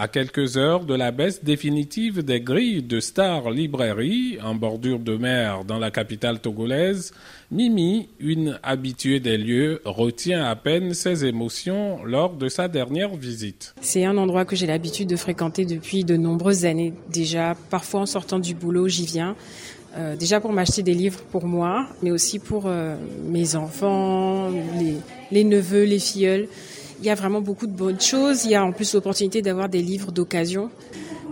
À quelques heures de la baisse définitive des grilles de Star Librairie en bordure de mer dans la capitale togolaise, Mimi, une habituée des lieux, retient à peine ses émotions lors de sa dernière visite. C'est un endroit que j'ai l'habitude de fréquenter depuis de nombreuses années déjà. Parfois en sortant du boulot, j'y viens. Euh, déjà pour m'acheter des livres pour moi, mais aussi pour euh, mes enfants, les, les neveux, les filleuls. Il y a vraiment beaucoup de bonnes choses. Il y a en plus l'opportunité d'avoir des livres d'occasion.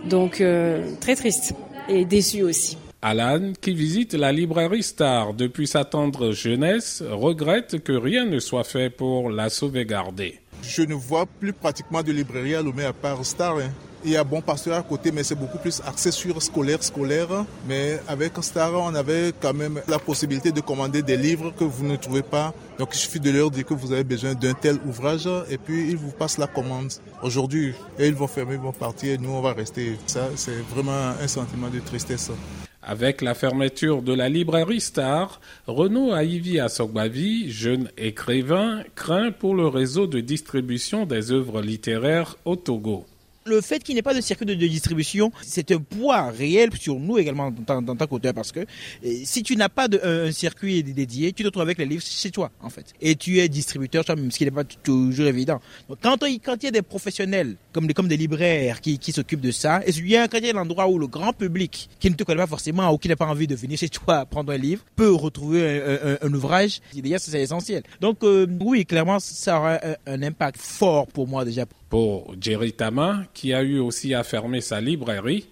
Donc euh, très triste et déçu aussi. Alan, qui visite la librairie Star depuis sa tendre jeunesse, regrette que rien ne soit fait pour la sauvegarder. Je ne vois plus pratiquement de librairie à Lomé à part Star. Hein. Il y a Bon Pasteur à côté, mais c'est beaucoup plus axé sur scolaire, scolaire. Mais avec Star, on avait quand même la possibilité de commander des livres que vous ne trouvez pas. Donc il suffit de leur dire que vous avez besoin d'un tel ouvrage et puis ils vous passent la commande aujourd'hui. Ils vont fermer, ils vont partir et nous on va rester. Ça, c'est vraiment un sentiment de tristesse. Avec la fermeture de la librairie Star, Renaud Aïvi Asogbavi, jeune écrivain, craint pour le réseau de distribution des œuvres littéraires au Togo le fait qu'il n'y ait pas de circuit de, distribution, c'est un poids réel sur nous également dans, tant qu'auteur parce que si tu n'as pas de, un, circuit dédié, tu te retrouves avec les livres chez toi en fait. Et tu es distributeur, même ce qui n'est pas toujours évident. Quand, quand il y a des professionnels comme des, libraires qui, s'occupent de ça, et quand il y a l'endroit où le grand public qui ne te connaît pas forcément ou qui n'a pas envie de venir chez toi prendre un livre peut retrouver un, ouvrage, déjà c'est essentiel. Donc euh, oui, clairement ça aura un, un impact fort pour moi déjà. Pour Jerry Tama, qui a eu aussi à fermer sa librairie,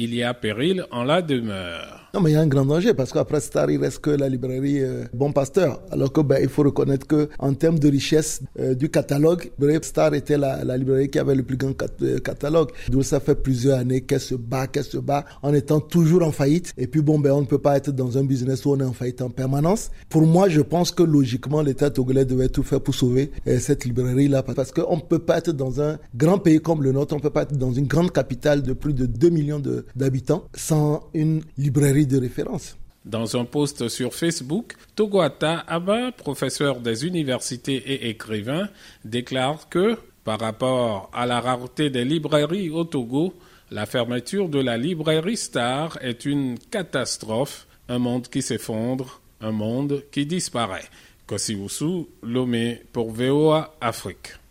il y a péril en la demeure. Non, mais il y a un grand danger parce qu'après Star, il reste que la librairie euh, Bon Pasteur? Alors que ben, il faut reconnaître que en termes de richesse euh, du catalogue, Star était la, librairie qui avait le plus grand euh, catalogue. Donc ça fait plusieurs années qu'elle se bat, qu'elle se bat en étant toujours en faillite. Et puis bon, ben on ne peut pas être dans un business où on est en faillite en permanence. Pour moi, je pense que logiquement, l'État togolais devait tout faire pour sauver cette librairie-là parce qu'on ne peut pas être dans un grand pays comme le nôtre, on ne peut pas être dans une grande capitale de plus de 2 millions d'habitants sans une librairie de référence. Dans un post sur Facebook, Togoata Abba, professeur des universités et écrivain, déclare que, par rapport à la rareté des librairies au Togo, la fermeture de la librairie Star est une catastrophe, un monde qui s'effondre, un monde qui disparaît. Kosiwusu, Lomé pour VOA Afrique.